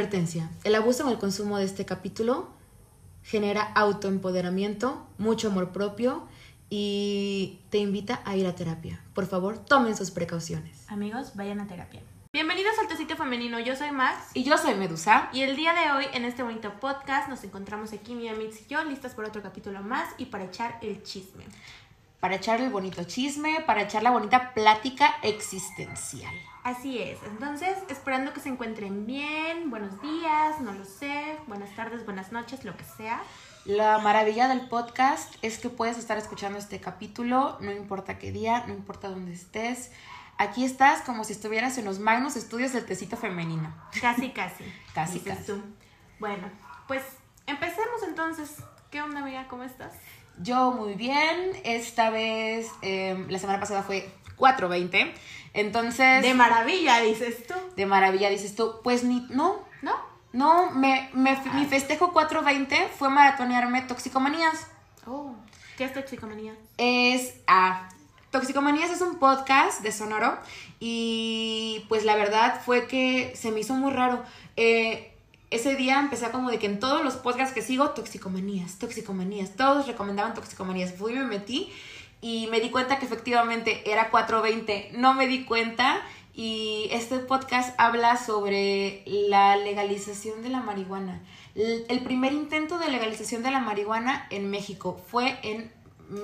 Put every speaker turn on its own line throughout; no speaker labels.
Advertencia. El abuso en el consumo de este capítulo genera autoempoderamiento, mucho amor propio y te invita a ir a terapia. Por favor, tomen sus precauciones.
Amigos, vayan a terapia. Bienvenidos al Tecito Femenino, yo soy Max.
Y yo soy Medusa.
Y el día de hoy, en este bonito podcast, nos encontramos aquí, mi Mix y yo, listas por otro capítulo más y para echar el chisme.
Para echar el bonito chisme, para echar la bonita plática existencial.
Así es, entonces esperando que se encuentren bien, buenos días, no lo sé, buenas tardes, buenas noches, lo que sea.
La maravilla del podcast es que puedes estar escuchando este capítulo, no importa qué día, no importa dónde estés. Aquí estás como si estuvieras en los magnos estudios del tecito femenino.
Casi, casi.
Casi, casi.
tú. Bueno, pues empecemos entonces. ¿Qué onda, amiga? ¿Cómo estás?
Yo muy bien, esta vez, eh, la semana pasada fue 4.20, entonces...
De maravilla, dices tú.
de maravilla, dices tú, pues ni, no,
¿No?
no, me, me- mi festejo 4.20 fue maratonearme Toxicomanías.
Oh, ¿qué es toxicomanía?
Es a Toxicomanías es un podcast de Sonoro y pues la verdad fue que se me hizo muy raro. Eh, ese día empecé a como de que en todos los podcasts que sigo, toxicomanías, toxicomanías, todos recomendaban toxicomanías. Fui y me metí y me di cuenta que efectivamente era 420. No me di cuenta y este podcast habla sobre la legalización de la marihuana. El primer intento de legalización de la marihuana en México fue en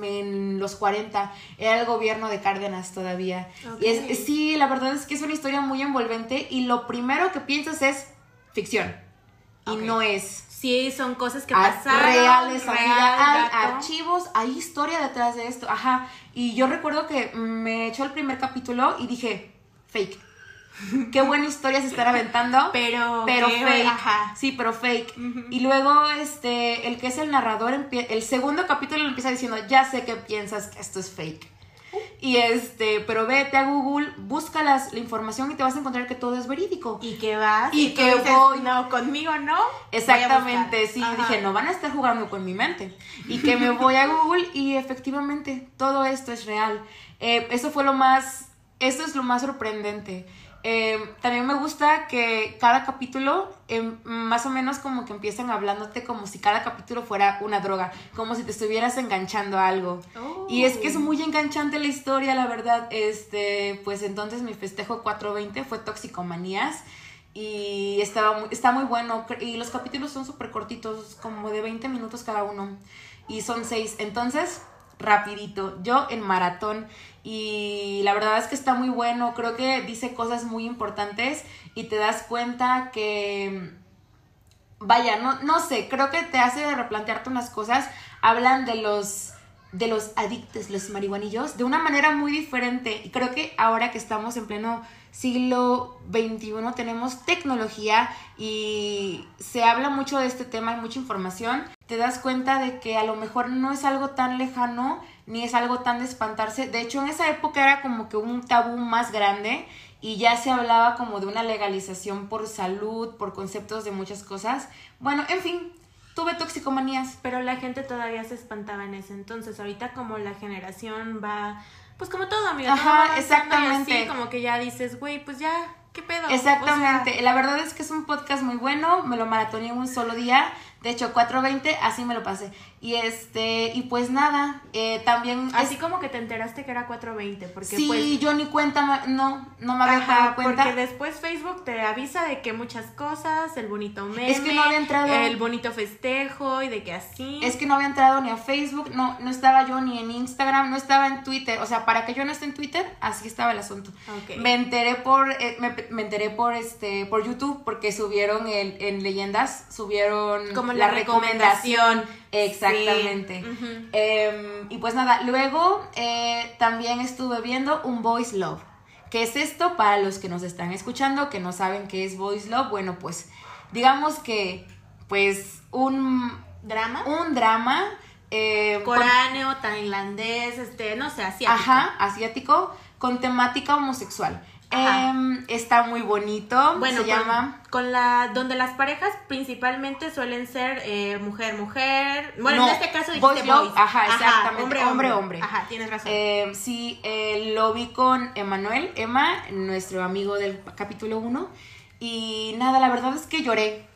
en los 40 era el gobierno de Cárdenas todavía. Y es, sí, la verdad es que es una historia muy envolvente y lo primero que piensas es ficción. Y no es.
Sí, son cosas que
Ah,
pasaron.
reales,
real,
amiga, hay archivos, hay historia detrás de esto, ajá. Y yo recuerdo que me echó el primer capítulo y dije, fake. Qué buena historia se están aventando.
Pero,
pero fake.
Ajá.
Sí, pero fake. Y luego, este, el que es el narrador, el segundo capítulo empieza diciendo, ya sé que piensas que esto es fake. Y este, pero vete a Google, busca las- la información y te vas a encontrar que todo es verídico.
Y que vas.
Y que
dices,
voy.
No, conmigo no.
Exactamente, sí,
Ajá.
dije, no van a estar jugando con mi mente. Y que me voy a Google y efectivamente todo esto es real. Eh, eso fue lo más, eso es lo más sorprendente. Eh, también me gusta que cada capítulo, em, más o menos como que empiezan hablándote como si cada capítulo fuera una droga, como si te estuvieras enganchando a algo.
Oh.
Y es que es muy enganchante la historia, la verdad. Este, pues entonces mi festejo 420 fue Toxicomanías. Y estaba muy, está muy bueno. Y los capítulos son súper cortitos, como de 20 minutos cada uno. Y son seis. Entonces, rapidito. Yo en maratón. Y la verdad es que está muy bueno. Creo que dice cosas muy importantes. Y te das cuenta que vaya, no, no sé, creo que te hace replantearte unas cosas. Hablan de los de los adictos, los marihuanillos, de una manera muy diferente. Y creo que ahora que estamos en pleno siglo XXI tenemos tecnología y se habla mucho de este tema, hay mucha información. Te das cuenta de que a lo mejor no es algo tan lejano ni es algo tan de espantarse. De hecho, en esa época era como que un tabú más grande y ya se hablaba como de una legalización por salud, por conceptos de muchas cosas. Bueno, en fin, tuve toxicomanías.
Pero la gente todavía se espantaba en ese entonces. Ahorita como la generación va, pues como todo, amiga. todo
Ajá,
y
exactamente.
así, como que ya dices, güey, pues ya, ¿qué pedo?
Exactamente,
O sea,
la verdad es que es un podcast muy bueno, me lo maratoneé en un solo día, de hecho 4.20, así me lo pasé. Y este, y pues nada, eh, también...
así
es-
como que te enteraste que era 420, porque
sí,
pues...
yo ni cuenta, no, no me había
Ajá,
dado cuenta.
porque después Facebook te avisa de que muchas cosas, el bonito meme,
Es que no había entrado.
el bonito festejo y de que así.
Es que no había entrado ni a Facebook, no, no estaba yo ni en Instagram, no estaba en Twitter. O sea, para que yo no esté en Twitter, así estaba el asunto. Me enteré por, eh, me, me enteré por este, por YouTube, porque subieron el, en leyendas, subieron
Como la recomendación.
Exactamente.
Sí.
Em, y pues nada, luego eh, también estuve viendo un Voice Love. ¿Qué es esto? Para los que nos están escuchando, que no saben qué es Voice Love, bueno, pues digamos que, pues, un,
drama.
un drama. eh, con-
Coráneo, tailandés, este, no sé, asiático.
Ajá, asiático, con temática homosexual. Em, está muy bonito.
Bueno,
se
con,
llama.
con la donde las parejas principalmente suelen ser eh, mujer mujer. Bueno,
No,
en este caso dijiste
boys ajá, exactamente,
hombre,
hombre.
Ajá, tienes razón.
Eh, sí, eh, lo vi con Emanuel, Emma, nuestro amigo del capítulo 1. Y nada, la verdad es que lloré.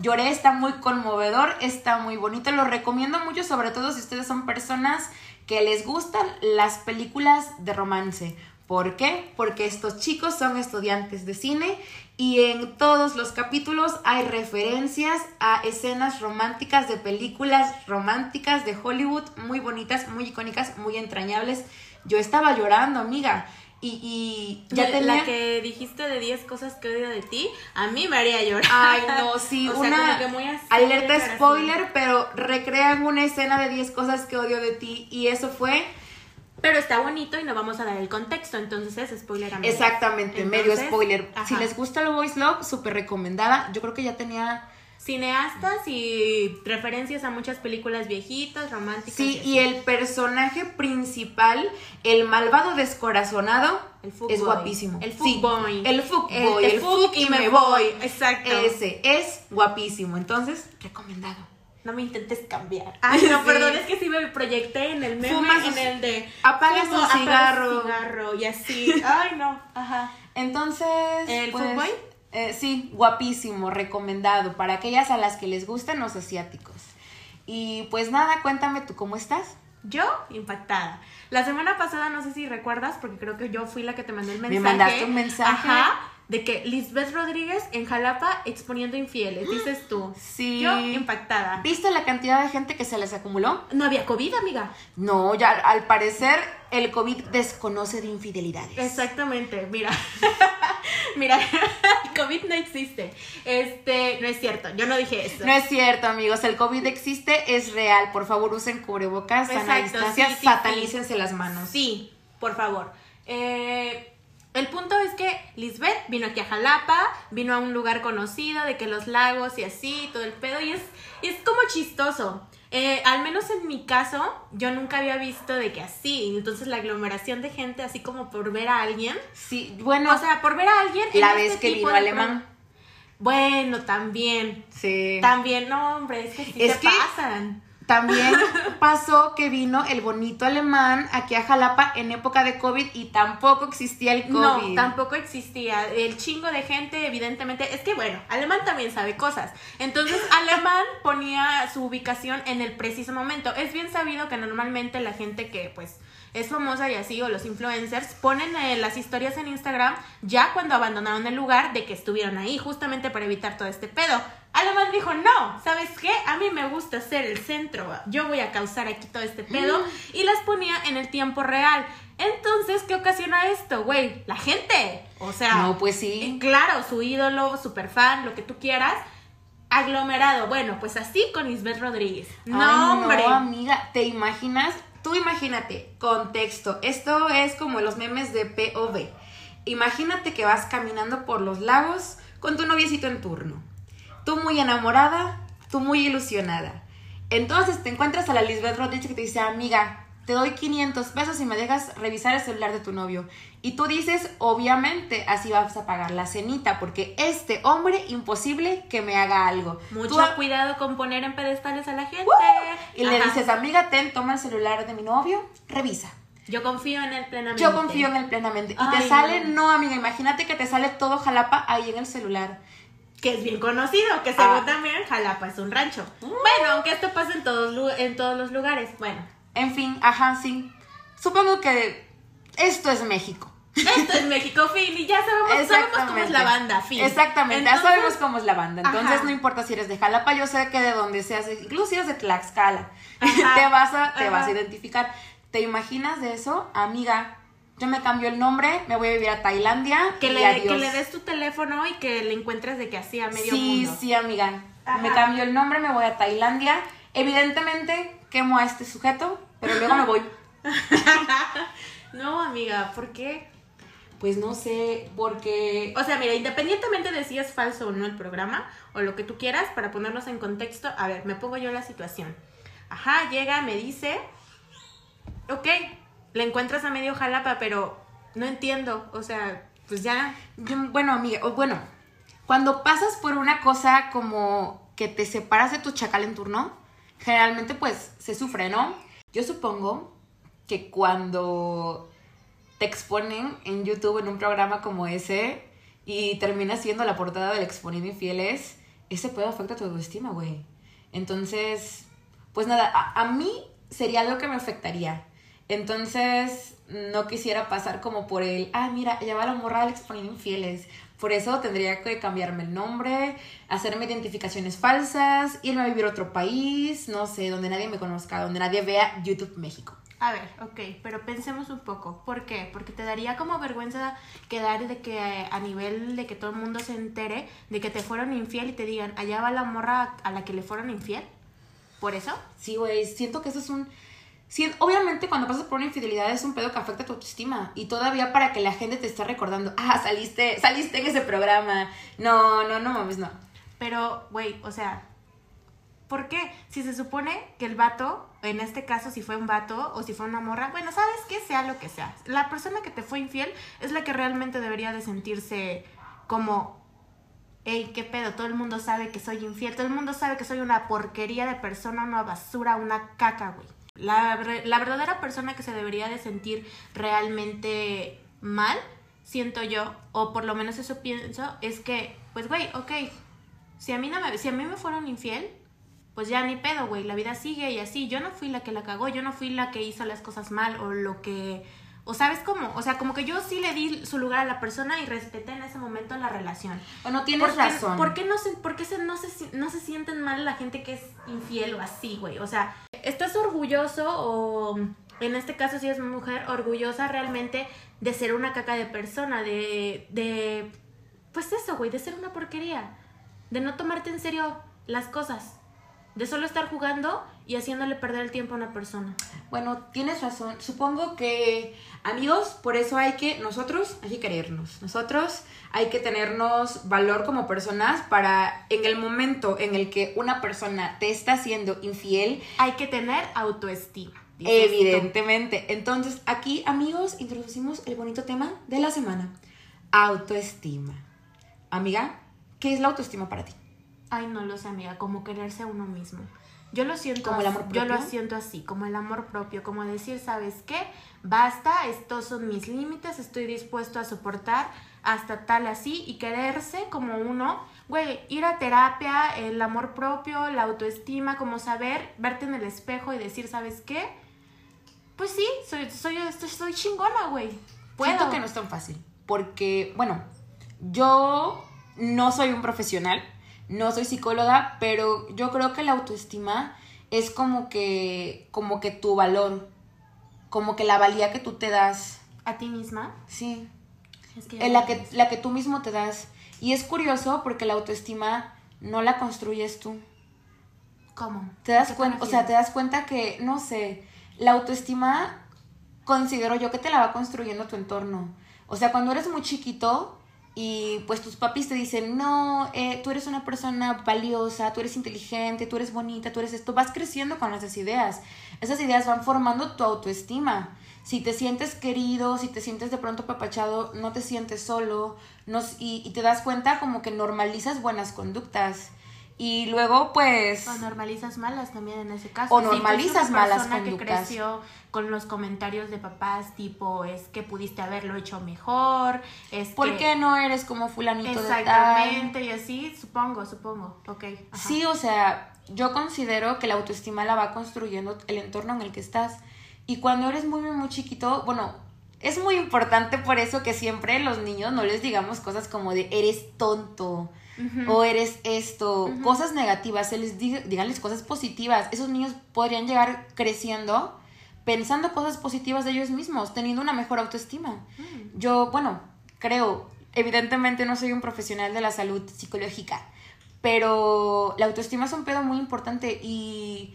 Lloré, está muy conmovedor, está muy bonito. Lo recomiendo mucho, sobre todo si ustedes son personas que les gustan las películas de romance. ¿Por qué? Porque estos chicos son estudiantes de cine y en todos los capítulos hay referencias a escenas románticas de películas románticas de Hollywood muy bonitas, muy icónicas, muy entrañables. Yo estaba llorando, amiga. Y, y ya
La-
tenía...
La que dijiste de 10 cosas que odio de ti, a mí me haría llorar.
Ay, no, sí,
O sea,
una
como que muy así,
alerta spoiler, pero recrean una escena de 10 cosas que odio de ti y eso fue
Pero está bonito y no vamos a dar el contexto, entonces es spoiler a mí.
exactamente medio spoiler. Si les gusta el voice love, súper recomendada. Yo creo que ya tenía
Cineastas y referencias a muchas películas viejitas, románticas.
Sí, y el personaje principal, el malvado descorazonado,
El
es guapísimo.
El
Sí,
fuckboy.
el fuckboy,
El-
el,
el
fuck
fuck
y me
me
voy.
voy. Exacto.
Ese es guapísimo. Entonces, recomendado.
No me intentes cambiar. Ay, no,
Sí.
perdón, es que sí me proyecté en el meme,
Fumas
en el de...
un
apagas
cigarro.
cigarro y así. Ay, no. Ajá.
Entonces,
¿El
pues,
fuckboy?
eh, sí, guapísimo, recomendado para aquellas a las que les gustan los asiáticos. Y pues nada, cuéntame tú cómo estás.
Yo, impactada. La semana pasada, no sé si recuerdas, porque creo que yo fui la que te mandé el mensaje.
mandaste un mensaje.
Ajá. De que Lisbeth Rodríguez en Jalapa exponiendo infieles, dices tú.
Sí.
Yo, impactada.
¿Viste la cantidad de gente que se les acumuló?
No había COVID, amiga.
No, ya al parecer el COVID desconoce de infidelidades.
Exactamente, mira. mira, el COVID no existe. Este, no es cierto, yo no dije eso.
No es cierto, amigos. El COVID existe, es real. Por favor, usen cubrebocas, sana distancia,
sí, sí,
satalícense las manos.
Sí, por favor. Eh, el punto es que Lisbeth vino aquí a Jalapa, vino a un lugar conocido de que los lagos y así, todo el pedo, y es, es como chistoso. Eh, al menos en mi caso, yo nunca había visto de que así, entonces la aglomeración de gente así como por ver a alguien,
Sí, bueno,
o sea, por ver a alguien. en
la
este
vez que vino alemán.
pro- Bueno, también.
Sí.
También, no, hombre, es que sí
Es
se
que-
pasan.
También pasó que vino el bonito alemán aquí a Jalapa en época de COVID y tampoco existía el COVID.
No, tampoco existía. El chingo de gente, evidentemente. Es que bueno, Alemán también sabe cosas. Entonces, Alemán ponía su ubicación en el preciso momento. Es bien sabido que normalmente la gente que, pues, es famosa y así, o los influencers, ponen eh, las historias en Instagram ya cuando abandonaron el lugar de que estuvieron ahí, justamente para evitar todo este pedo. Alemán dijo, no, ¿sabes qué? A mí me gusta ser el centro, yo voy a causar aquí todo este pedo, y las ponía en el tiempo real. Entonces, ¿qué ocasiona esto, güey? La gente. O sea,
No, pues sí.
eh, claro, su ídolo, super fan, lo que tú quieras, aglomerado. Bueno, pues así con Isbeth Rodríguez. No,
Ay,
hombre.
No, amiga, ¿te imaginas? Tú imagínate, contexto. Esto es como los memes de POV. Imagínate que vas caminando por los lagos con tu noviecito en turno. Tú muy enamorada, tú muy ilusionada. Entonces te encuentras a la Lisbeth Rodríguez que te dice, amiga, te doy 500 pesos y me dejas revisar el celular de tu novio. Y tú dices, obviamente, así vas a pagar la cenita, porque este hombre, imposible que me haga algo.
Mucho
Tú-
cuidado con poner en pedestales a la gente.
y le dices, amiga, ten, toma el celular de mi novio, revisa.
Yo confío en él plenamente.
Yo confío en él plenamente. Y te sale,
no.
no. amiga, imagínate que te sale todo jalapa ahí en el celular.
Que es bien conocido, que según
Ah.
también Jalapa es un rancho. Bueno, aunque esto pasa en todos, en todos los lugares. Bueno,
En fin, ajá, sí. Supongo que esto es México.
esto es México, fin, y ya sabemos, sabemos cómo es la banda, fin.
Exactamente, ya sabemos cómo es la banda. Entonces
Ajá.
no importa si eres de Jalapa, yo sé que de donde seas, incluso si eres de Tlaxcala,
Ajá.
te vas a, te
Ajá.
vas a identificar. ¿Te imaginas de eso? Amiga, yo me cambio el nombre, me voy a vivir a Tailandia
Que
y
le,
adiós.
que le des tu teléfono y que le encuentres de que así a medio
sí,
mundo.
sí, amiga.
Ajá.
Me cambio el nombre, me voy a Tailandia. Evidentemente quemo a este sujeto, pero luego me voy.
No, amiga, ¿por qué?
Pues no sé, porque...
O sea, mira, independientemente de si es falso o no el programa, o lo que tú quieras, para ponernos en contexto, a ver, me pongo yo la situación. Ajá, llega, me dice, ok, le encuentras a medio jalapa, pero no entiendo, o sea, pues ya,
Yo- bueno, amiga, o bueno, cuando pasas por una cosa como que te separas de tu chacal en turno, generalmente pues se sufre, ¿no? Yo supongo que cuando te exponen en YouTube en un programa como ese y termina siendo la portada del Exponiendo Infieles, ese pedo afecta a tu autoestima, güey. Entonces, pues nada, a, a mí sería algo que me afectaría. Entonces, no quisiera pasar como por el, ah, mira, ella va la morra del Exponiendo Infieles. Por eso tendría que cambiarme el nombre, hacerme identificaciones falsas, irme a vivir a otro país, no sé, donde nadie me conozca, donde nadie vea YouTube México.
A ver, ok, pero pensemos un poco. ¿Por qué? Porque te daría como vergüenza quedar de que eh, a nivel de que todo el mundo se entere de que te fueron infiel y te digan, allá va la morra a la que le fueron infiel. ¿Por eso?
Sí, güey, siento que eso es un... Sí, obviamente cuando pasas por una infidelidad es un pedo que afecta tu autoestima y todavía para que la gente te esté recordando, ah, saliste, saliste en ese programa. No, no, no mames, no.
Pero, güey, o sea, ¿por qué? Si se supone que el vato, en este caso si fue un vato o si fue una morra, bueno, sabes que sea lo que sea. La persona que te fue infiel es la que realmente debería de sentirse como, hey, qué pedo, todo el mundo sabe que soy infiel, todo el mundo sabe que soy una porquería de persona, una basura, una caca, güey. La, la verdadera persona que se debería de sentir realmente mal, siento yo, o por lo menos eso pienso, es que, pues, güey, ok, si a mí no me, si a mí me fueron infiel, pues ya ni pedo, güey, la vida sigue y así. Yo no fui la que la cagó, yo no fui la que hizo las cosas mal o lo que... O sabes cómo, o sea, como que yo sí le di su lugar a la persona y respeté en ese momento la relación.
Bueno, tienes
¿Por qué,
razón.
¿Por qué, no, se, por qué se, no, se, no se sienten mal la gente que es infiel o así, güey? O sea, ¿estás orgulloso o en este caso si es mujer, orgullosa realmente de ser una caca de persona, de, de pues eso, güey, de ser una porquería, de no tomarte en serio las cosas, de solo estar jugando y haciéndole perder el tiempo a una persona?
Bueno, tienes razón. Supongo que, amigos, por eso hay que, nosotros hay que querernos. Nosotros hay que tenernos valor como personas para en el momento en el que una persona te está siendo infiel,
Hay que tener autoestima.
evidentemente. Entonces, aquí, amigos, introducimos el bonito tema de la semana. Autoestima. Amiga, ¿qué es la autoestima para ti?
Ay, no lo sé, amiga, como quererse a uno mismo. Yo lo siento
¿Como el
así, Yo lo siento así, como el amor propio, como decir, ¿sabes qué? Basta, estos son mis límites, estoy dispuesto a soportar hasta tal así y quererse como uno, güey, ir a terapia, el amor propio, la autoestima, como saber, verte en el espejo y decir, ¿sabes qué? Pues sí, soy, soy, soy, soy chingona, güey. Puedo.
Siento que no es tan fácil. Porque, bueno, yo no soy un profesional, no soy psicóloga, pero yo creo que la autoestima es como que, como que tu valor, como que la valía que tú te das.
¿A ti misma?
Sí.
Es que
En la que, la que tú mismo te das. Y es curioso porque la autoestima no la construyes tú.
¿Cómo?
Te das
¿Qué
cuenta, o sea, te das cuenta que, no sé, la autoestima considero yo que te la va construyendo tu entorno. O sea, cuando eres muy chiquito y pues tus papis te dicen, no, eh, tú eres una persona valiosa, tú eres inteligente, tú eres bonita, tú eres esto, vas creciendo con esas ideas. Esas ideas van formando tu autoestima. Si te sientes querido, si te sientes de pronto papachado, no te sientes solo no, y, y te das cuenta como que normalizas buenas conductas. Y luego, pues...
O normalizas malas también en ese caso.
O
Si tú
normalizas malas
persona que
conductas.
creció con los comentarios de papás tipo es que pudiste haberlo hecho mejor, es
¿Por
que-
qué no eres como fulanito de tal?
Exactamente, y así, supongo, supongo. Ok. ajá.
Sí, o sea, yo considero que la autoestima la va construyendo el entorno en el que estás. Y cuando eres muy, muy, muy chiquito, bueno, es muy importante por eso que siempre los niños no les digamos cosas como de eres tonto O eres esto, cosas negativas, se les diga, díganles cosas positivas. Esos niños podrían llegar creciendo pensando cosas positivas de ellos mismos, teniendo una mejor autoestima.
Mm.
Yo, bueno, creo, evidentemente no soy un profesional de la salud psicológica, pero la autoestima es un pedo muy importante y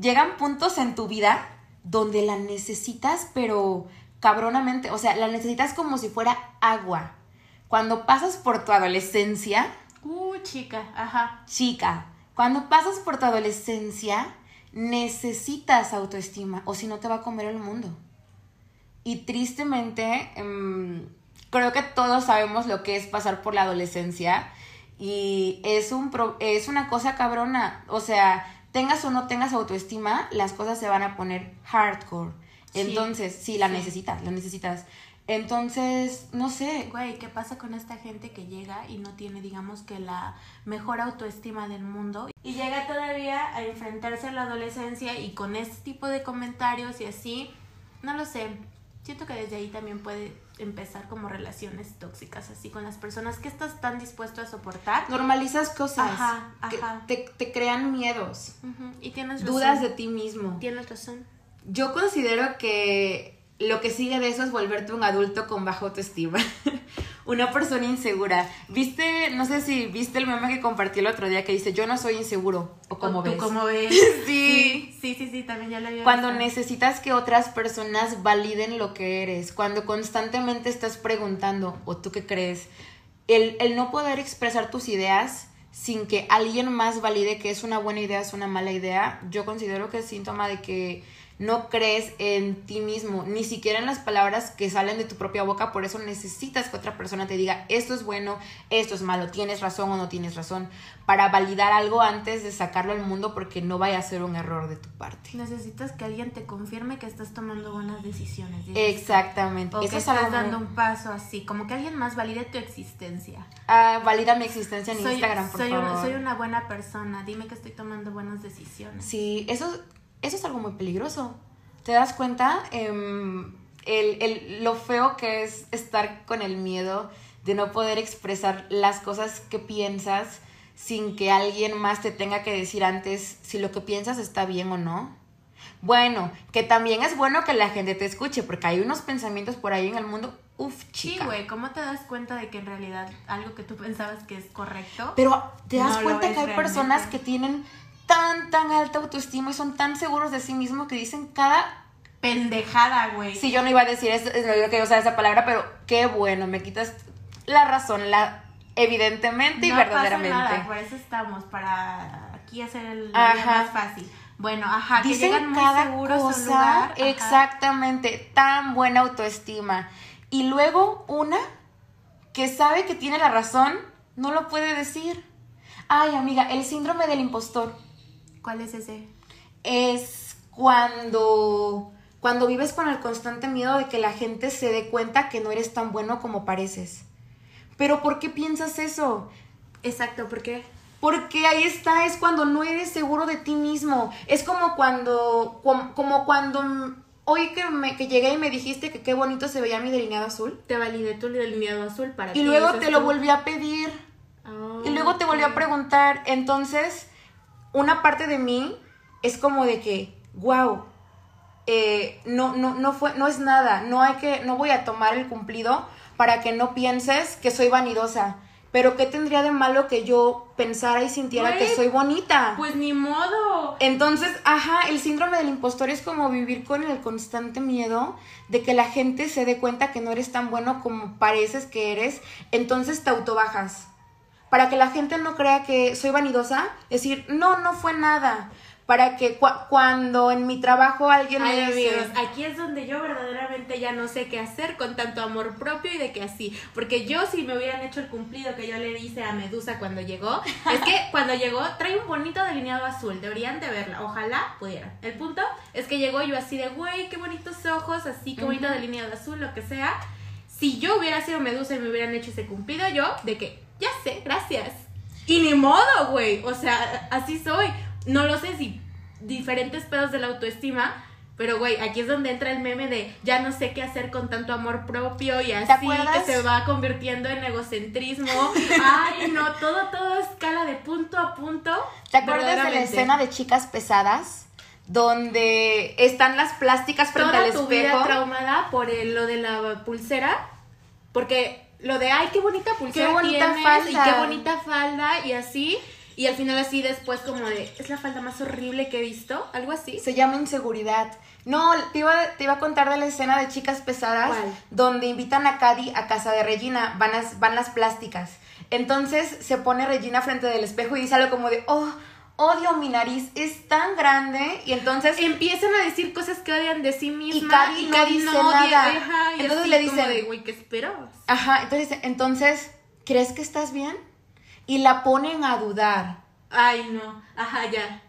llegan puntos en tu vida donde la necesitas, pero cabronamente, o sea, la necesitas como si fuera agua. Cuando pasas por tu adolescencia,
Uh, chica, ajá.
chica, cuando pasas por tu adolescencia, necesitas autoestima o si no te va a comer el mundo. Y tristemente, em, creo que todos sabemos lo que es pasar por la adolescencia y es, un pro- es una cosa cabrona. O sea, tengas o no tengas autoestima, las cosas se van a poner hardcore.
Sí,
Entonces, sí, la
sí.
necesitas, la necesitas. Entonces, no sé.
Güey, ¿qué pasa con esta gente que llega y no tiene, digamos, que la mejor autoestima del mundo? Y llega todavía a enfrentarse a la adolescencia y con este tipo de comentarios y así, no lo sé. Siento que desde ahí también puede empezar como relaciones tóxicas, así con las personas que estás tan dispuesto a soportar.
Normalizas cosas
Ajá,
que
ajá.
te, te crean miedos,
Ujú, Y tienes razón.
dudas de ti mismo.
Tienes razón.
Yo considero que lo que sigue de eso es volverte un adulto con baja autoestima. Una persona insegura. ¿Viste? No sé si viste el meme que compartí el otro día que dice, yo no soy inseguro. O como
¿Tú
ves.
cómo ves?
Sí.
sí. Sí, sí, también ya lo había
Cuando
visto.
necesitas que otras personas validen lo que eres, cuando constantemente estás preguntando, ¿o tú qué crees? El, el no poder expresar tus ideas sin que alguien más valide que es una buena idea, es una mala idea, yo considero que es síntoma de que no crees en ti mismo, ni siquiera en las palabras que salen de tu propia boca, por eso necesitas que otra persona te diga, esto es bueno, esto es malo, tienes razón o no tienes razón, para validar algo antes de sacarlo al mundo porque no vaya a ser un error de tu parte.
Necesitas que alguien te confirme que estás tomando buenas decisiones.
Exactamente.
O
Eso
que
es algo
estás dando un paso así, como que alguien más valide tu existencia.
Ah, valida mi existencia en
soy,
Instagram, por
soy,
favor.
una, soy una buena persona, dime que estoy tomando buenas decisiones.
Sí, eso, eso es algo muy peligroso. ¿Te das cuenta? Em, el, el- lo feo que es estar con el miedo de no poder expresar las cosas que piensas sin que alguien más te tenga que decir antes si lo que piensas está bien o no. Bueno, que también es bueno que la gente te escuche, porque hay unos pensamientos por ahí en el mundo, uf,
Sí,
chica.
güey, ¿cómo te das cuenta de que en realidad algo que tú pensabas que es correcto?
Pero te das
No
cuenta que hay
realmente.
personas que tienen tan, tan alta autoestima y son tan seguros de sí mismos que dicen cada...
Pendejada, güey.
Si yo no iba a decir eso, es lo que yo usar esa palabra, pero qué bueno, me quitas la razón, la evidentemente y verdaderamente.
Pasa nada, por eso estamos, para aquí hacer el más fácil. Bueno, ajá, que
Dicen
llegan muy
cada
seguros a un
cosa,
ajá.
exactamente, tan buena autoestima. Y luego una que sabe que tiene la razón, no lo puede decir. Ay, amiga, el síndrome del impostor.
¿Cuál es ese?
es cuando cuando vives con el constante miedo de que la gente se dé cuenta que no eres tan bueno como pareces. Pero ¿por qué piensas eso?
Exacto, ¿por qué?
Porque ahí está, es cuando no eres seguro de ti mismo. Es como cuando com- como cuando hoy que me que llegué y me dijiste que qué bonito se veía mi delineado azul
Te validé tu delineado azul para
y luego te lo
tú.
volví a pedir.
Ah,
Y luego te volví a preguntar, entonces una parte de mí es como de que, wow, no, no, no fue, no es nada, no hay que, no voy a tomar el cumplido para que no pienses que soy vanidosa. Pero ¿qué tendría de malo que yo pensara y sintiera que soy bonita?
Pues ni modo.
Entonces, ajá, el síndrome del impostor es como vivir con el constante miedo de que la gente se dé cuenta que no eres tan bueno como pareces que eres, entonces te autobajas. Para que la gente no crea que soy vanidosa, decir, no, no fue nada. Para que cua- cuando en mi trabajo alguien
Ay,
me dice,
amigos, aquí es donde yo verdaderamente ya no sé qué hacer con tanto amor propio y de que así. Porque yo, si me hubieran hecho el cumplido que yo le hice a Medusa cuando llegó, es que cuando llegó trae un bonito delineado azul. Deberían de verla. Ojalá pudieran. El punto es que llegó yo así de, güey, qué bonitos ojos, así, qué bonito delineado azul, lo que sea. Si yo hubiera sido Medusa y me hubieran hecho ese cumplido, yo, de que, ya sé, gracias. Y ni modo, güey. O sea, así soy. No lo sé si diferentes pedos de la autoestima. Pero, güey, aquí es donde entra el meme de ya no sé qué hacer con tanto amor propio y así que se va convirtiendo en egocentrismo. Ay, no, todo, todo escala de punto a punto.
¿te acuerdas de la escena de chicas pesadas? Donde están las plásticas frente
Toda
al
tu vida
espejo.
traumada por el- lo de la pulsera. Porque lo de, ay, qué bonita pulsera
bonita
tienes,
falda.
y qué bonita falda y así. Y al final así después como de, es la falda más horrible que he visto, algo así.
Se llama inseguridad. No, te iba, te iba a contar de la escena de chicas pesadas
¿Cuál?
donde invitan a Cady a casa de Regina, van las, van las plásticas. Entonces se pone Regina frente del espejo y dice algo como de, oh, odio mi nariz, es tan grande. Y entonces
Empiezan a decir cosas que odian de sí misma
Cady no dice
odia,
nada.
ajá, y
Entonces
así
le
como
dicen-
de, güey, ¿qué esperabas?
Ajá, entonces, entonces, ¿crees que estás bien? Y la ponen a dudar.
Ay, no, ajá, ya.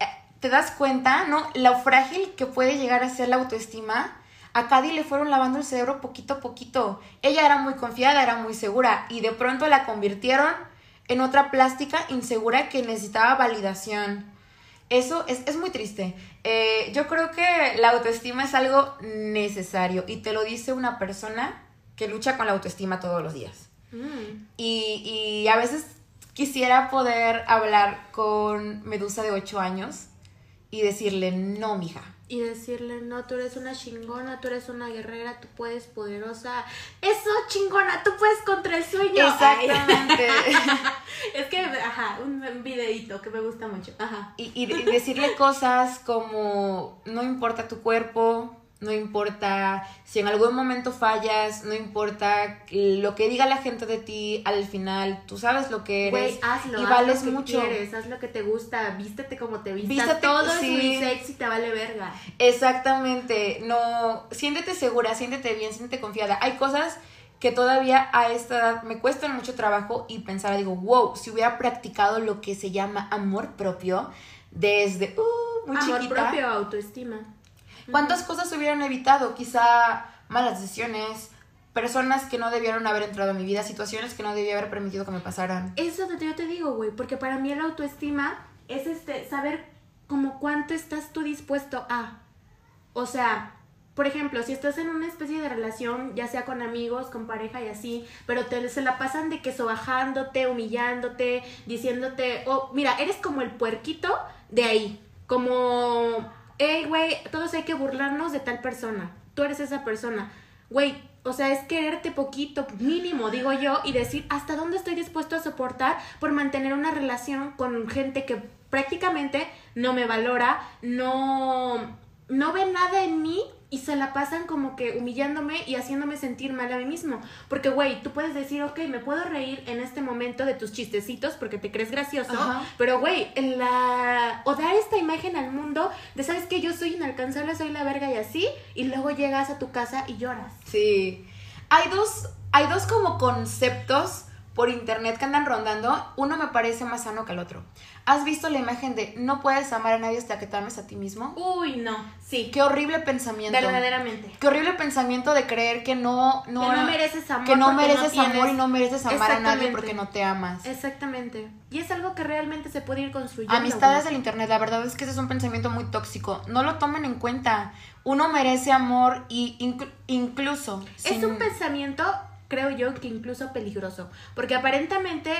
Eh, ¿Te das cuenta, no? Lo frágil que puede llegar a ser la autoestima A Cady le fueron lavando el cerebro poquito a poquito. Ella era muy confiada, era muy segura y de pronto la convirtieron en otra plástica insegura que necesitaba validación. Eso es, es muy triste. Eh, yo creo que la autoestima es algo necesario y te lo dice una persona que lucha con la autoestima todos los días.
Mm.
Y, y a veces quisiera poder hablar con Medusa de 8 años y decirle, no, mija.
Y decirle, no, tú eres una chingona, tú eres una guerrera, tú puedes poderosa. Eso, chingona, tú puedes contra el sueño.
Exactamente.
Es que, ajá, un videíto que me gusta mucho. Ajá.
Y, y de- decirle cosas como, no importa tu cuerpo, no importa si en algún momento fallas, no importa lo que diga la gente de ti, al final tú sabes lo que eres
hazlo,
y
haz
vales
lo que
mucho.
quieres, haz lo que te gusta, vístete como te vistas,
Vístete-
todo
sí.
es unisex y te vale verga.
Exactamente, no, siéntete segura, siéntete bien, siéntete confiada. Hay cosas que todavía a esta edad me cuestan mucho trabajo y pensar, digo, wow, si hubiera practicado lo que se llama amor propio desde uh, muy
Amor
chiquita.
propio, autoestima.
¿Cuántas cosas se hubieran evitado? Quizá malas decisiones, personas que no debieron haber entrado en mi vida, situaciones que no debía haber permitido que me pasaran.
Eso te- yo te digo, güey, porque para mí la autoestima es este saber como cuánto estás tú dispuesto a. O sea, por ejemplo, si estás en una especie de relación, ya sea con amigos, con pareja y así, pero te se la pasan de que sobajándote, humillándote, diciéndote, oh, mira, eres como el puerquito de ahí, como, hey, güey, todos hay que burlarnos de tal persona, tú eres esa persona, güey. O sea, es quererte poquito, mínimo, digo yo, y decir hasta dónde estoy dispuesto a soportar por mantener una relación con gente que prácticamente no me valora, no, no ve nada en mí y se la pasan como que humillándome y haciéndome sentir mal a mí mismo. Porque, güey, tú puedes decir, ok, me puedo reír en este momento de tus chistecitos porque te crees gracioso,
Ajá.
pero, güey, en la... o dar esta imagen al mundo de, ¿sabes que Yo soy inalcanzable, soy la verga y así, y luego llegas a tu casa y lloras.
Sí. Hay dos, hay dos como conceptos por internet que andan rondando. Uno me parece más sano que el otro. ¿Has visto la imagen de no puedes amar a nadie hasta que te ames a ti mismo?
Uy, no, sí,
Qué horrible pensamiento.
verdaderamente.
Qué horrible pensamiento de creer que no, no,
que no mereces amor.
que no mereces amor y no mereces amar a nadie porque no te amas.
Exactamente. Y es algo que realmente se puede ir construyendo.
Amistades del internet, la verdad es que ese es un pensamiento muy tóxico. No lo tomen en cuenta. Uno merece amor y inclu- incluso.
Es
sin-
un pensamiento, creo yo, que incluso peligroso. Porque aparentemente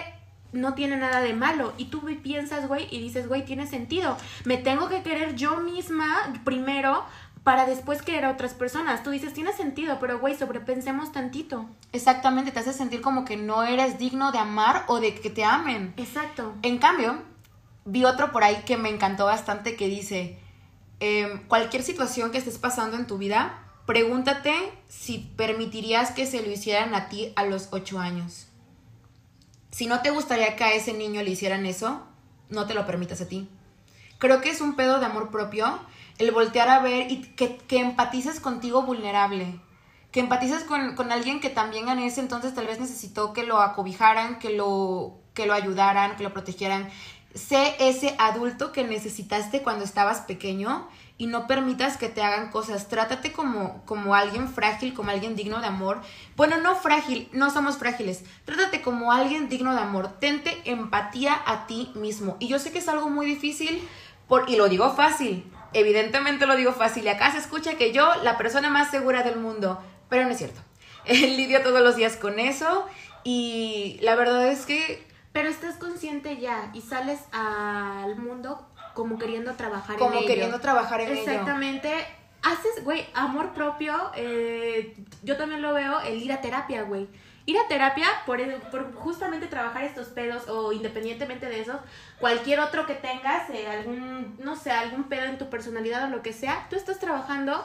no tiene nada de malo. Y tú piensas, güey, y dices, güey, tiene sentido. Me tengo que querer yo misma primero para después querer a otras personas. Tú dices, tiene sentido, pero, güey, sobrepensemos tantito.
Exactamente, te hace sentir como que no eres digno de amar o de que te amen.
Exacto.
En cambio, vi otro por ahí que me encantó bastante que dice, em, cualquier situación que estés pasando en tu vida, pregúntate si permitirías que se lo hicieran a ti a los 8 años. Si no te gustaría que a ese niño le hicieran eso, no te lo permitas a ti. Creo que es un pedo de amor propio el voltear a ver y que, que empatices contigo vulnerable. Que empatices con, con alguien que también en ese entonces tal vez necesitó que lo acobijaran, que lo, que lo ayudaran, que lo protegieran. Sé ese adulto que necesitaste cuando estabas pequeño y no permitas que te hagan cosas. Trátate como, como alguien frágil, como alguien digno de amor. Bueno, no frágil, no somos frágiles. Trátate como alguien digno de amor. Tente empatía a ti mismo. Y yo sé que es algo muy difícil por, y lo digo fácil. Evidentemente lo digo fácil. Y acá se escucha que yo, la persona más segura del mundo. Pero no es cierto. Lidio todos los días con eso. Y la verdad es que
Pero estás consciente ya y sales al mundo como queriendo trabajar en
como
ello.
queriendo trabajar en ello.
Exactamente. Haces, güey, amor propio. eh, yo también lo veo el ir a terapia, güey. Ir a terapia por, por justamente trabajar estos pedos o independientemente de eso, cualquier otro que tengas, eh, algún, no sé, algún pedo en tu personalidad o lo que sea, tú estás trabajando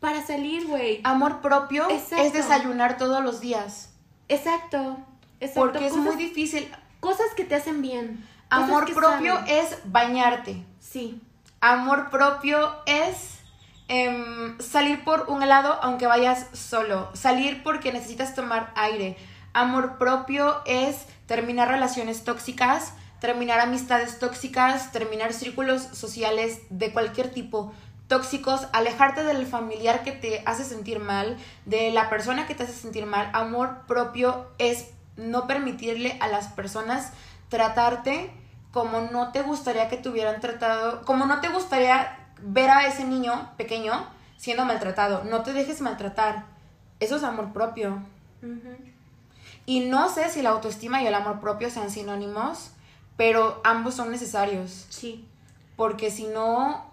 para salir, güey.
Amor propio
Exacto.
es desayunar todos los días.
Exacto. Exacto.
Porque es muy difícil.
Cosas que te hacen bien.
Amor
que
propio
saben.
es bañarte.
Sí.
Amor propio es em, salir por un helado aunque vayas solo. Salir porque necesitas tomar aire. Amor propio es terminar relaciones tóxicas, terminar amistades tóxicas, terminar círculos sociales de cualquier tipo. tóxicos, alejarte del familiar que te hace sentir mal, de la persona que te hace sentir mal. Amor propio es no permitirle a las personas tratarte como no te gustaría que te hubieran tratado, como no te gustaría ver a ese niño pequeño siendo maltratado. No te dejes maltratar. Eso es amor propio. Y no sé si la autoestima y el amor propio sean sinónimos, pero ambos son necesarios.
Sí.
Porque si no,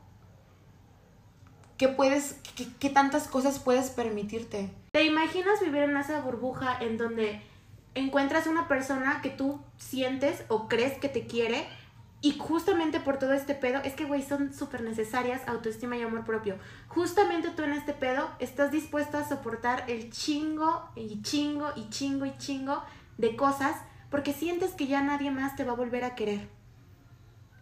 ¿qué puedes, qué, qué tantas cosas puedes permitirte?
¿Te imaginas vivir en esa burbuja en donde encuentras una persona que tú sientes o crees que te quiere y justamente por todo este pedo, es que, güey, son súper necesarias autoestima y amor propio. Justamente tú en este pedo estás dispuesta a soportar el chingo y chingo y chingo y chingo de cosas porque sientes que ya nadie más te va a volver a querer.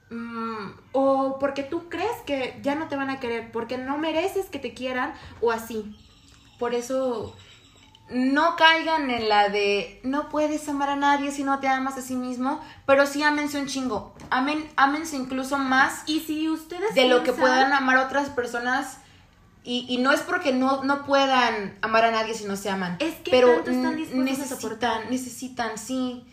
Mm, o porque tú crees que ya no te van a querer, porque no mereces que te quieran o así.
Por eso no caigan en la de no puedes amar a nadie si no te amas a sí mismo, pero sí ámense un chingo. Amen, ámense incluso más
Y si ustedes
de lo que puedan amar a otras personas. Y, y no es porque no, no puedan amar a nadie si no se aman.
Es que
pero
tanto están dispuestos a soportar.
necesitan, necesitan, sí.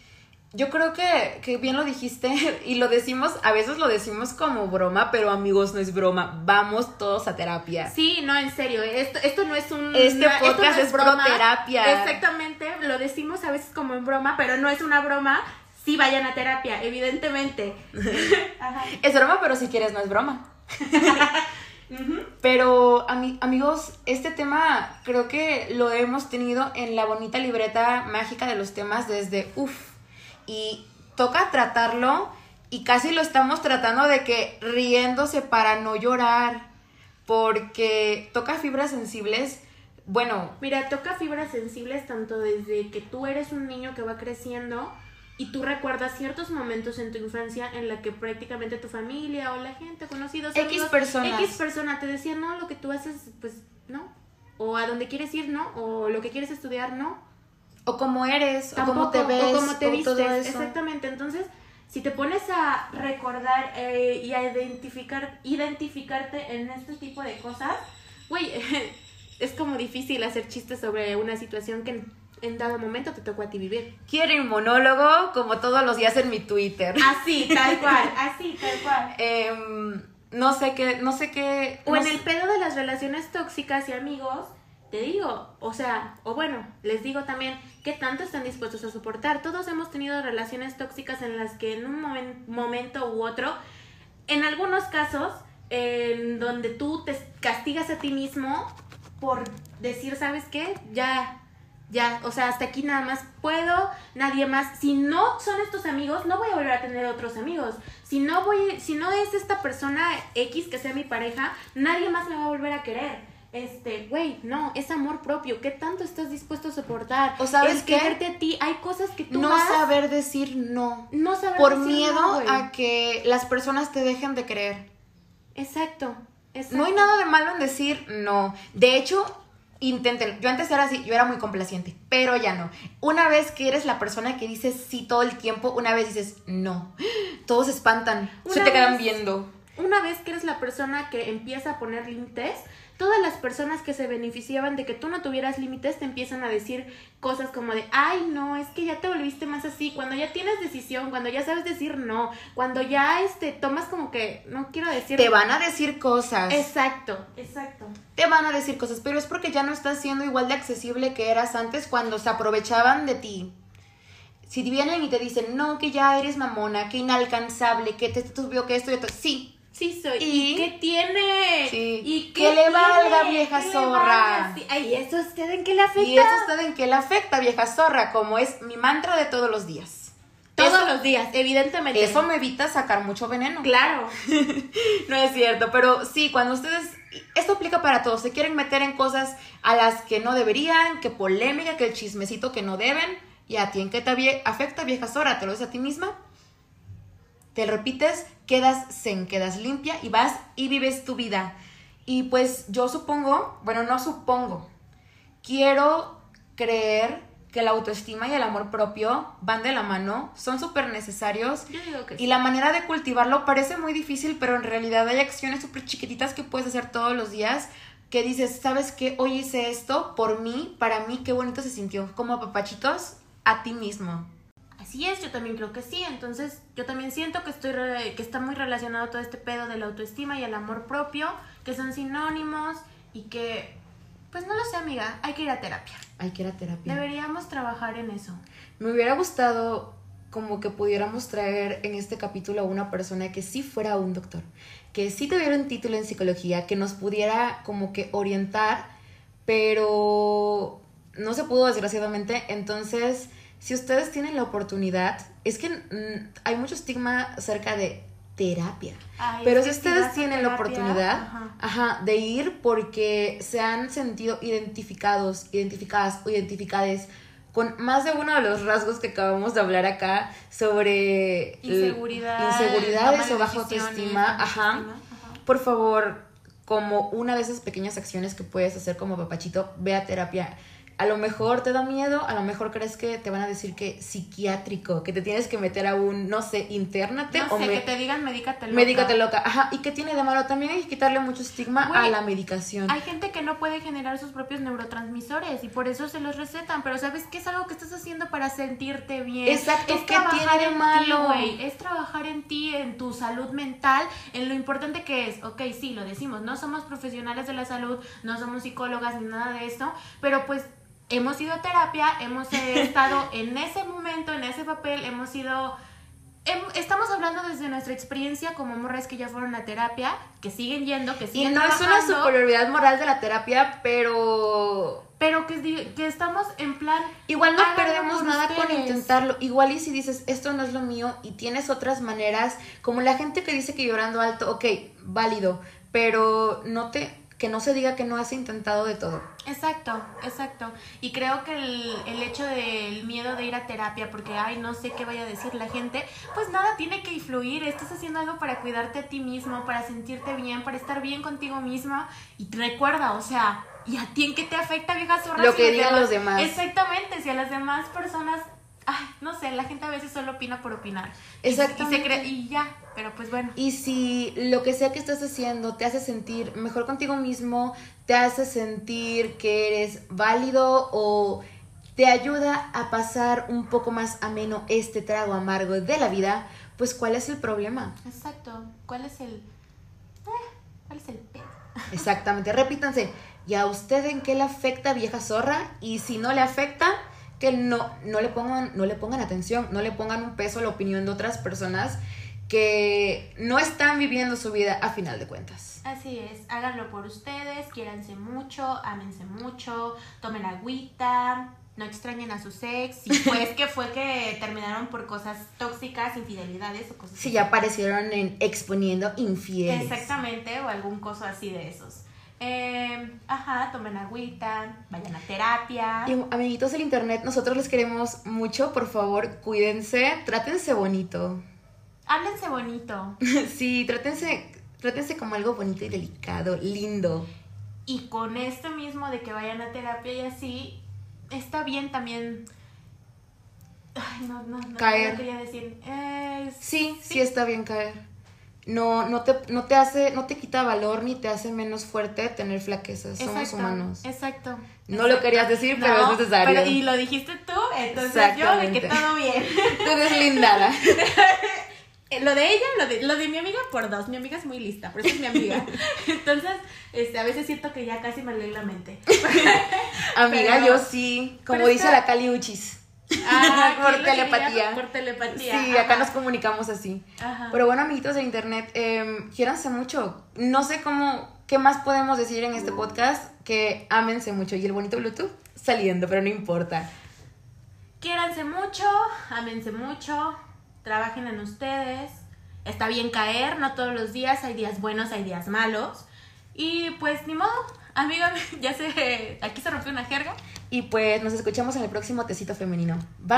Yo creo que, que bien lo dijiste y lo decimos, a veces lo decimos como broma, pero amigos, no es broma. Vamos todos a terapia.
Sí, no, en serio, esto, esto no es un...
Este
no-
podcast
no
es proterapia.
Exactamente, lo decimos a veces como en broma, pero no es una broma. Sí vayan a terapia, evidentemente. Ajá.
Es broma, pero si quieres no es broma. Pero ami- amigos, este tema creo que lo hemos tenido en la bonita libreta mágica de los temas desde uff. Y toca tratarlo y casi lo estamos tratando de que riéndose para no llorar. Porque toca fibras sensibles. Bueno,
Mira, toca fibras sensibles tanto desde que tú eres un niño que va creciendo y tú recuerdas ciertos momentos en tu infancia en la que prácticamente tu familia o la gente, conocidos,
X
amigos,
personas.
X persona te decía, no, lo que tú haces, pues no. O a donde quieres ir, no. O lo que quieres estudiar, no.
O cómo eres, o cómo te ves,
o cómo te
o todo
vistes.
eso.
Exactamente. Entonces, si te pones a recordar eh, y a identificar, identificarte en este tipo de cosas, güey, es como difícil hacer chistes sobre una situación que en, en dado momento te tocó a ti vivir.
Quieren monólogo como todos los días en mi Twitter.
Así, tal cual, así, tal cual.
Em, no sé qué, no sé qué.
O
no
en
sé-
el pedo de las relaciones tóxicas y amigos, te digo, o sea, o bueno, les digo también, ¿qué tanto están dispuestos a soportar? Todos hemos tenido relaciones tóxicas en las que en un momen- momento u otro, en algunos casos, en donde tú te castigas a ti mismo por decir, ¿sabes qué? Ya, ya, o sea, hasta aquí nada más puedo, nadie más. Si no son estos amigos, no voy a volver a tener otros amigos. Si no voy, si no es esta persona X que sea mi pareja, nadie más me va a volver a querer. Este, güey, no, es amor propio. ¿Qué tanto estás dispuesto a soportar?
¿O sabes
es
qué?
quererte a ti. Hay cosas que tú
no saber decir no.
no saber
Por
decir
miedo
no,
a que las personas te dejen de creer.
Exacto, exacto.
No hay nada de malo en decir no. De hecho, intenten. Yo antes era así, yo era muy complaciente, pero ya no. Una vez que eres la persona que dices sí todo el tiempo, una vez dices no. Todos se espantan, se te quedan viendo.
Una vez que eres la persona que empieza a poner límites, todas las personas que se beneficiaban de que tú no tuvieras límites te empiezan a decir cosas como de, ay, no, es que ya te volviste más así, cuando ya tienes decisión, cuando ya sabes decir no, cuando ya este tomas como que, no quiero decir...
Te van a decir cosas.
Exacto, exacto.
te van a decir cosas, pero es porque ya no estás siendo igual de accesible que eras antes cuando se aprovechaban de ti. Si vienen y te dicen, no, que ya eres mamona, que inalcanzable, que te tuvo que esto y esto, sí,
Sí soy.
¿Y?
¿Y, qué tiene?
Sí.
¿Y
Que le valga, vieja
¿Qué le
zorra.
valga? Sí. Ay, ¿eso a usted en qué le afecta?
y eso está en que le afecta, vieja zorra, como es mi mantra de todos los días.
Todos
Eso-
los días, evidentemente.
Eso me evita sacar mucho veneno.
Claro.
No es cierto, pero sí, cuando ustedes, esto aplica para todos, se quieren meter en cosas a las que no deberían, que polémica, que el chismecito que no deben, y a ti en qué te afecta, vieja Sora, te lo dices a ti misma, te repites, quedas zen, quedas limpia y vas y vives tu vida. Y pues yo supongo, bueno, no supongo, quiero creer que la autoestima y el amor propio van de la mano, son súper necesarios.
Yo digo que
Y
sí.
la manera de cultivarlo parece muy difícil, pero en realidad hay acciones súper chiquititas que puedes hacer todos los días que dices, ¿sabes qué? Hoy hice esto por mí, para mí, qué bonito se sintió. Como papachitos, a ti mismo.
Así es, yo también creo que sí. Entonces, yo también siento que estoy re- que está muy relacionado todo este pedo de la autoestima y el amor propio, que son sinónimos y que pues no lo sé, amiga, hay que ir a terapia.
Hay que ir a terapia.
Deberíamos trabajar en eso.
Me hubiera gustado como que pudiéramos traer en este capítulo a una persona que sí fuera un doctor, que sí tuviera un título en psicología, que nos pudiera como que orientar, pero no se pudo desgraciadamente. Entonces, si ustedes tienen la oportunidad, es que mm, hay mucho estigma acerca de terapia.
Ay,
Pero si ustedes tienen la
terapia,
oportunidad,
ajá.
ajá, de ir porque se han sentido identificados, identificadas o identificades con más de uno de los rasgos que acabamos de hablar acá sobre
Inseguridad,
inseguridades o baja autoestima, ajá.
ajá.
Por favor, como una de esas pequeñas acciones que puedes hacer como papachito, ve a terapia. A lo mejor te da miedo, a lo mejor crees que te van a decir que psiquiátrico, que te tienes que meter a un, no sé, internate
No
o
sé,
me-
que te digan medícate loca.
Médicate loca, ajá, y que tiene de malo también hay que quitarle mucho estigma a la medicación.
Hay gente que no puede generar sus propios neurotransmisores y por eso se los recetan, pero ¿sabes qué es algo que estás haciendo para sentirte bien?
Exacto,
es
¿qué
trabajar
tiene de
en ti,
malo?
es trabajar en ti, en tu salud mental, en lo importante que es. Ok, sí, lo decimos, no somos profesionales de la salud, no somos psicólogas ni nada de eso, pero pues hemos ido a terapia, hemos estado en ese momento, en ese papel, hemos ido... em- Estamos hablando desde nuestra experiencia como morras que ya fueron a terapia, que siguen yendo, que
y
siguen
no es una superioridad moral de la terapia, pero
Pero que, estamos en plan.
igual no perdemos nada con
ustedes.
intentarlo. Igual y si dices, esto no es lo mío y tienes otras maneras, como la gente que dice que llorando alto, ok, válido, pero no te que no se diga que no has intentado de todo.
Exacto, exacto. Y creo que el, el hecho del miedo de ir a terapia, porque, ay, no sé qué vaya a decir la gente, pues nada tiene que influir. Estás haciendo algo para cuidarte a ti mismo, para sentirte bien, para estar bien contigo misma. Y recuerda, o sea, ¿y a ti en qué te afecta, vieja zorra?
Lo
si
que digan los demás.
Exactamente, si a las demás personas. Ay, no sé, la gente a veces solo opina por opinar. Y- Y,
Exactamente.
se cree, y ya, pero pues bueno.
Y si lo que sea que estás haciendo te hace sentir mejor contigo mismo, te hace sentir que eres válido o te ayuda a pasar un poco más ameno este trago amargo de la vida, pues ¿cuál es el problema?
Exacto. ¿Cuál es el. eh, ¿Cuál es el pedo?
Exactamente, repítanse, ¿y a usted en qué le afecta vieja zorra? Y si no le afecta, que no, no, le pongan, no le pongan atención, no le pongan un peso a la opinión de otras personas que no están viviendo su vida a final de cuentas.
Así es, háganlo por ustedes, quiéranse mucho, ámense mucho, tomen agüita, no extrañen a su ex, si pues que fue que terminaron por cosas tóxicas, infidelidades o cosas
Si ya aparecieron en exponiendo infieles.
Exactamente, o algún coso así de esos. Eh, ajá, tomen agüita, vayan a terapia.
Y amiguitos del internet, nosotros les queremos mucho, por favor, cuídense, trátense bonito.
Háblense bonito.
sí, trátense, trátense como algo bonito y delicado, lindo.
Y con esto mismo de que vayan a terapia y así, está bien también. Ay, no, no, no.
Caer.
no quería decir. Eh,
Sí, sí, está bien caer. No, no te, no te hace, no te quita valor ni te hace menos fuerte tener flaquezas. Somos humanos.
Exacto.
No lo querías decir, pero
No,
es necesario.
pero- y lo dijiste tú, entonces yo de que todo bien.
Tú eres lindada.
Eh, Lo de ella, lo de, lo de mi amiga por dos. Mi amiga es muy lista, por eso es mi amiga. Entonces, este, a veces siento que ya casi me lee la mente.
Amiga,
Pero-
yo sí. Como dice
está-
la Cali Uchis.
Ah,
Por telepatía.
Por telepatía.
Sí, acá nos comunicamos así.
Ajá.
Pero bueno, amiguitos de internet, eh, quiéranse mucho. No sé cómo, qué más podemos decir en este podcast que ámense mucho. Y el bonito Bluetooth saliendo, pero no importa.
Quiéranse mucho, ámense mucho, trabajen en ustedes. Está bien caer, no todos los días, hay días buenos, hay días malos. Y pues ni modo, amiga, ya se. Aquí se rompió una jerga.
Y pues nos escuchamos en el próximo tecito femenino. Bye.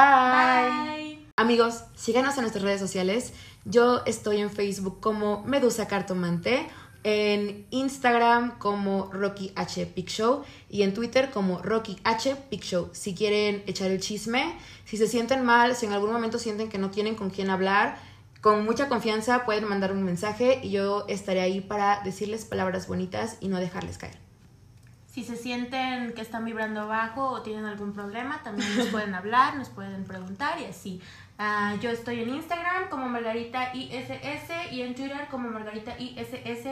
Bye.
Amigos, síganos en nuestras redes sociales. Yo estoy en Facebook como Medusa Cartomante. en Instagram como Rocky H Pic Show y en Twitter como Rocky H Pic Show. Si quieren echar el chisme, si se sienten mal, si en algún momento sienten que no tienen con quién hablar, con mucha confianza pueden mandar un mensaje y yo estaré ahí para decirles palabras bonitas y no dejarles caer.
Si se sienten que están vibrando bajo o tienen algún problema, también nos pueden hablar, nos pueden preguntar y así. Ah, yo estoy en Instagram como Margarita ISS y en Twitter como Margarita ISS.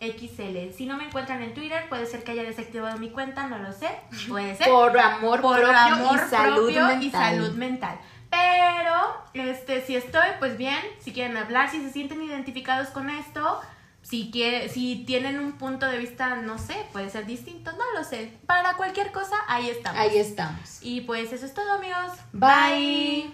XL. Si no me encuentran en Twitter, puede ser que haya desactivado mi cuenta, no lo sé. Puede ser.
Por amor
por
propio
amor
y salud
propio
mental.
y salud mental. Pero, este, si estoy, pues bien, si quieren hablar, si se sienten identificados con esto, si, quiere, si tienen un punto de vista, no sé, puede ser distinto, no lo sé. Para cualquier cosa, ahí estamos.
Ahí estamos.
Y pues eso es todo, amigos.
Bye.